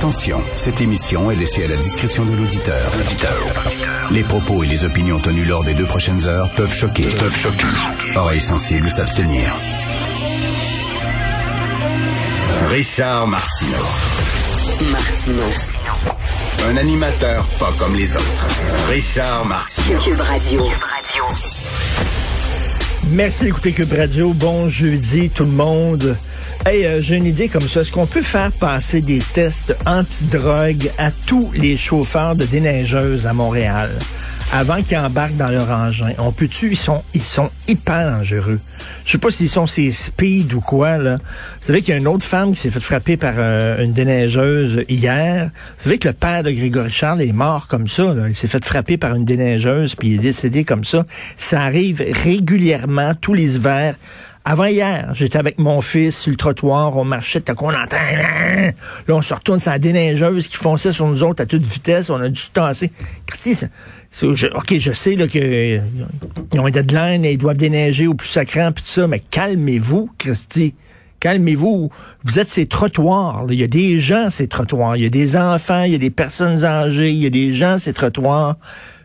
Attention, cette émission est laissée à la discrétion de l'auditeur. Les propos et les opinions tenues lors des deux prochaines heures peuvent choquer. Peuvent choquer. Oreilles sensibles s'abstenir. Richard Martineau. Un animateur pas comme les autres. Richard Martineau. Cube Radio. Merci d'écouter Cube Radio. Bon jeudi tout le monde. Hey, euh, j'ai une idée comme ça. Est-ce qu'on peut faire passer des tests anti-drogue à tous les chauffeurs de déneigeuses à Montréal? Avant qu'ils embarquent dans leur engin? On peut-tu? Ils sont, ils sont hyper dangereux. Je sais pas s'ils sont ces speed ou quoi, là. Vous savez qu'il y a une autre femme qui s'est fait frapper par euh, une déneigeuse hier. Vous savez que le père de Grégory Charles est mort comme ça. Il s'est fait frapper par une déneigeuse puis il est décédé comme ça. Ça arrive régulièrement tous les hivers. Avant hier, j'étais avec mon fils sur le trottoir, on marchait, t'as qu'on entend, là, on se retourne sur la déneigeuse qui fonçait sur nous autres à toute vitesse, on a dû se tasser. Christy, ok, je sais là, que ont un deadline et ils doivent déneiger au plus sacrant puis tout ça, mais calmez-vous, Christy. Calmez-vous. Vous êtes ces trottoirs. Il y a des gens, ces trottoirs. Il y a des enfants, il y a des personnes âgées, il y a des gens, ces trottoirs.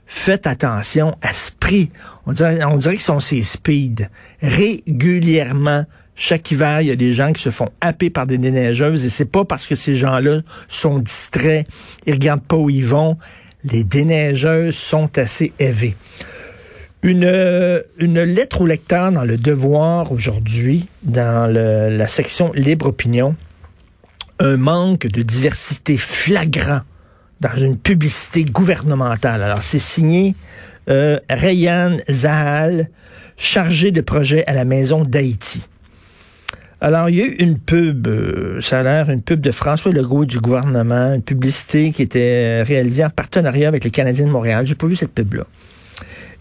Faites attention à ce prix. On dirait, qu'ils sont ces speed. Régulièrement, chaque hiver, il y a des gens qui se font happer par des déneigeuses et c'est pas parce que ces gens-là sont distraits, ils regardent pas où ils vont. Les déneigeuses sont assez élevées. Une, lettre au lecteur dans le Devoir aujourd'hui, dans la section Libre Opinion, un manque de diversité flagrant dans une publicité gouvernementale. Alors, c'est signé euh, Rayan Zahal, chargé de projet à la Maison d'Haïti. Alors, il y a eu une pub, euh, ça a l'air une pub de François Legault du gouvernement, une publicité qui était réalisée en partenariat avec les Canadiens de Montréal. J'ai pas vu cette pub-là.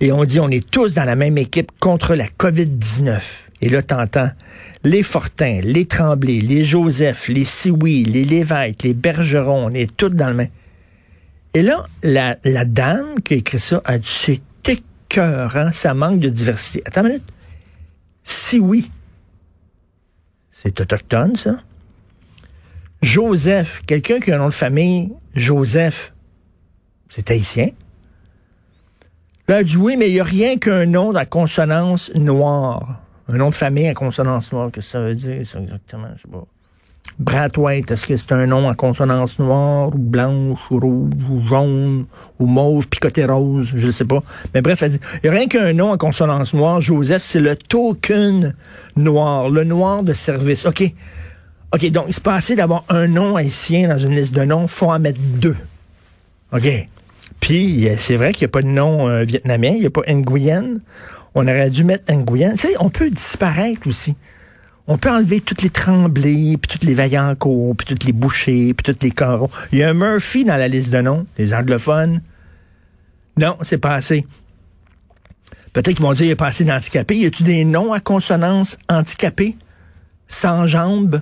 Et on dit, on est tous dans la même équipe contre la COVID-19. Et là, t'entends les Fortins, les Tremblay, les Joseph, les Sioui, les Lévesque, les Bergerons, on est tous dans le même. Et là, la, dame qui a écrit ça a dit, c'est écœurant, ça manque de diversité. Attends une minute. Sioui, c'est autochtone, ça. Joseph, quelqu'un qui a un nom de famille, Joseph, c'est haïtien. Là, elle dit oui, mais il n'y a rien qu'un nom à consonance noire. Un nom de famille à consonance noire, que ça veut dire, ça, exactement? Je sais pas. Brathwaite, est-ce que c'est un nom à consonance noire, ou blanche, ou rouge, ou jaune, ou mauve, picoté rose, je ne sais pas. Mais bref, elle dit, il n'y a rien qu'un nom à consonance noire. Joseph, c'est le token noir, le noir de service. OK. OK, donc il se passait d'avoir un nom haïtien dans une liste de noms, faut en mettre deux. OK. Puis, euh, c'est vrai qu'il n'y a pas de nom euh, vietnamien, il n'y a pas Nguyen. On aurait dû mettre Nguyen. Tu sais, on peut disparaître aussi. On peut enlever toutes les tremblés, puis toutes les vaillancourt, puis toutes les bouchers, puis toutes les carreaux. Il y a un Murphy dans la liste de noms, les anglophones. Non, c'est pas assez. Peut-être qu'ils vont dire il a pas assez d'handicapés. Y a-tu des noms à consonance handicapés? Sans jambes?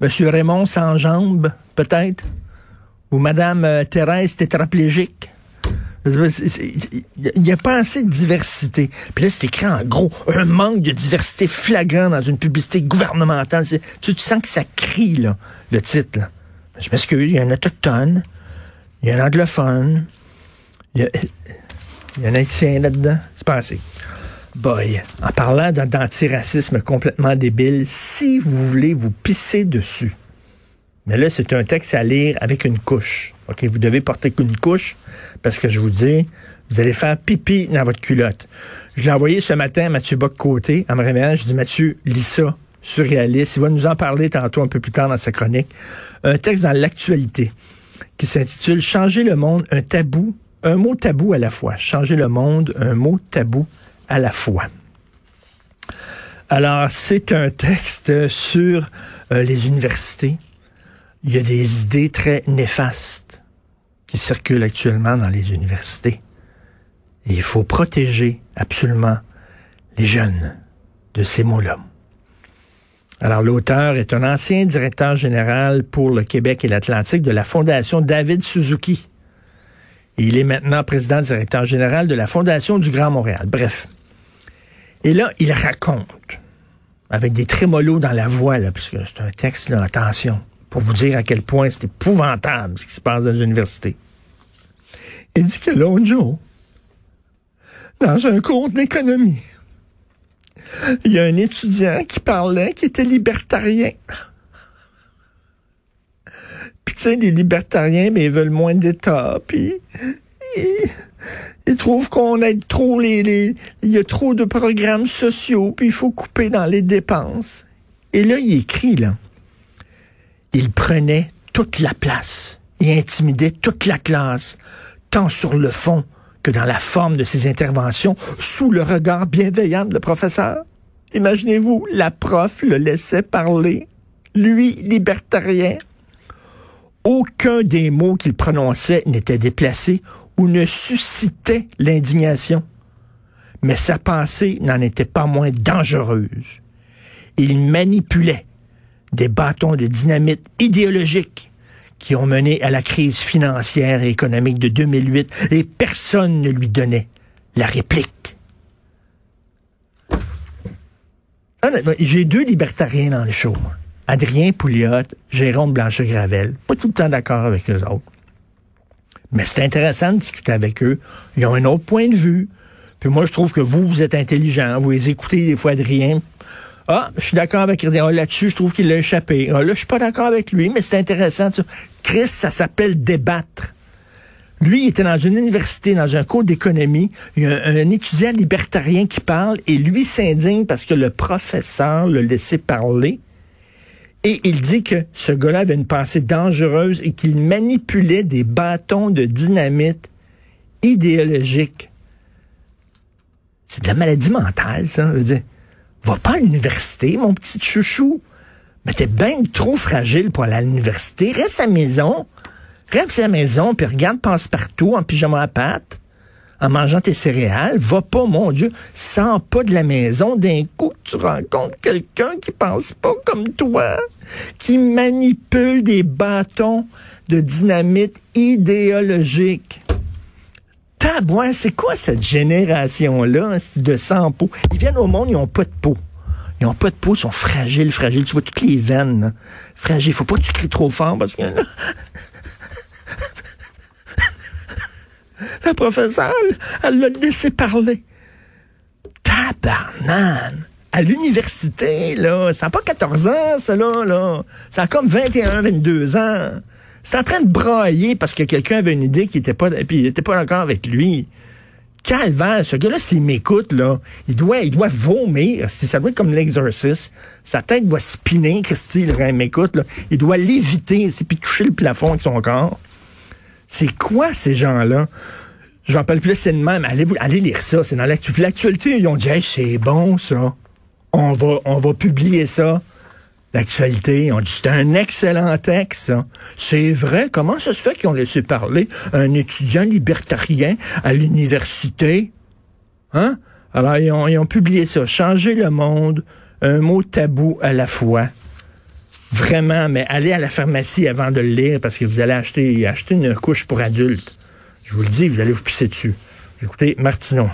Monsieur Raymond sans jambes, peut-être? Ou Madame euh, Thérèse tétraplégique? Il n'y a pas assez de diversité. Puis là, c'est écrit en gros, un manque de diversité flagrant dans une publicité gouvernementale. Tu, tu sens que ça crie, là, le titre. Je m'excuse, il y a un autochtone, il y a un anglophone, il y a, il y a un haïtien là-dedans. C'est pas assez. Boy, en parlant d'antiracisme complètement débile, si vous voulez vous pisser dessus, mais là, c'est un texte à lire avec une couche. OK, vous devez porter qu'une couche parce que je vous dis, vous allez faire pipi dans votre culotte. Je l'ai envoyé ce matin à Mathieu Bock-Côté en me réveillant. Je dis, Mathieu, lis ça, surréaliste. Il va nous en parler tantôt un peu plus tard dans sa chronique. Un texte dans l'actualité qui s'intitule Changer le monde, un tabou, un mot tabou à la fois. Changer le monde, un mot tabou à la fois. Alors, c'est un texte sur euh, les universités. Il y a des idées très néfastes qui circulent actuellement dans les universités. Et il faut protéger absolument les jeunes de ces mots-là. Alors, l'auteur est un ancien directeur général pour le Québec et l'Atlantique de la Fondation David Suzuki. Il est maintenant président directeur général de la Fondation du Grand Montréal. Bref. Et là, il raconte, avec des trémolos dans la voix, là, c'est un texte, là, attention, pour vous dire à quel point c'est épouvantable ce qui se passe dans les universités. Il dit que l'autre jour, dans un cours d'économie, il y a un étudiant qui parlait, qui était libertarien. Puis tu sais, les libertariens, mais ils veulent moins d'État. Puis ils, trouvent qu'on aide trop les, les... Il y a trop de programmes sociaux, puis il faut couper dans les dépenses. Et là, il écrit, là. Il prenait toute la place. Il intimidait toute la classe, tant sur le fond que dans la forme de ses interventions, sous le regard bienveillant de le professeur. Imaginez-vous, la prof le laissait parler, lui, libertarien. Aucun des mots qu'il prononçait n'était déplacé ou ne suscitait l'indignation. Mais sa pensée n'en était pas moins dangereuse. Il manipulait des bâtons de dynamite idéologiques qui ont mené à la crise financière et économique de 2008 et personne ne lui donnait la réplique. j'ai deux libertariens dans le show. Adrien Pouliot, Jérôme Blanchet-Gravel. Pas tout le temps d'accord avec eux autres. Mais c'est intéressant de discuter avec eux. Ils ont un autre point de vue. Puis moi, je trouve que vous, vous êtes intelligent. Vous les écoutez des fois Adrien. Ah, je suis d'accord avec. Ah, là-dessus, je trouve qu'il l'a échappé. Ah, là, je suis pas d'accord avec lui, mais c'est intéressant. Chris, ça s'appelle débattre. Lui, il était dans une université, dans un cours d'économie. Il y a un, étudiant libertarien qui parle et lui s'indigne parce que le professeur l'a laissé parler. Et il dit que ce gars-là avait une pensée dangereuse et qu'il manipulait des bâtons de dynamite idéologiques. C'est de la maladie mentale, ça. Je veux dire, va pas à l'université, mon petit chouchou. Mais t'es bien trop fragile pour aller à l'université. Reste à la maison. Reste à la maison, puis regarde passe-partout en pyjama à pâte en mangeant tes céréales. Va pas, mon Dieu, sors pas de la maison. D'un coup, tu rencontres quelqu'un qui pense pas comme toi, qui manipule des bâtons de dynamite idéologique. Tabouin, c'est quoi cette génération-là de sans peau? Ils viennent au monde, ils ont pas de peau. Ils ont pas de peau, ils sont fragiles, fragiles. Tu vois toutes les veines, fragiles. Faut pas que tu cries trop fort parce que La professeure, elle l'a laissé parler. Tabarnane! À l'université, là, ça n'a pas 14 ans, ça, là, là. Ça a comme 21, 22 ans. C'est en train de brailler parce que quelqu'un avait une idée qui était pas, puis il était pas d'accord avec lui. Calvaire, ce gars-là, s'il m'écoute, là, il doit, il doit vomir. Ça doit être comme l'exorcisme. Sa tête doit spinner, Christy, il m'écoute, là. Il doit l'éviter, puis toucher le plafond avec son corps. C'est quoi ces gens-là? Je n'en parle plus, c'est de même. Allez, allez lire ça, c'est dans l'actualité. Ils ont dit, c'est bon ça. On va, on va publier ça. L'actualité, on dit, c'est un excellent texte. C'est vrai, comment ça se fait qu'ils ont laissé parler un étudiant libertarien à l'université? Hein? Alors, ils ont, ils ont publié ça. Changer le monde, un mot tabou à la fois. Vraiment, mais allez à la pharmacie avant de le lire parce que vous allez acheter, acheter une couche pour adultes. Je vous le dis, vous allez vous pisser dessus. Écoutez, Martineau.